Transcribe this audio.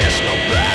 There's no breath.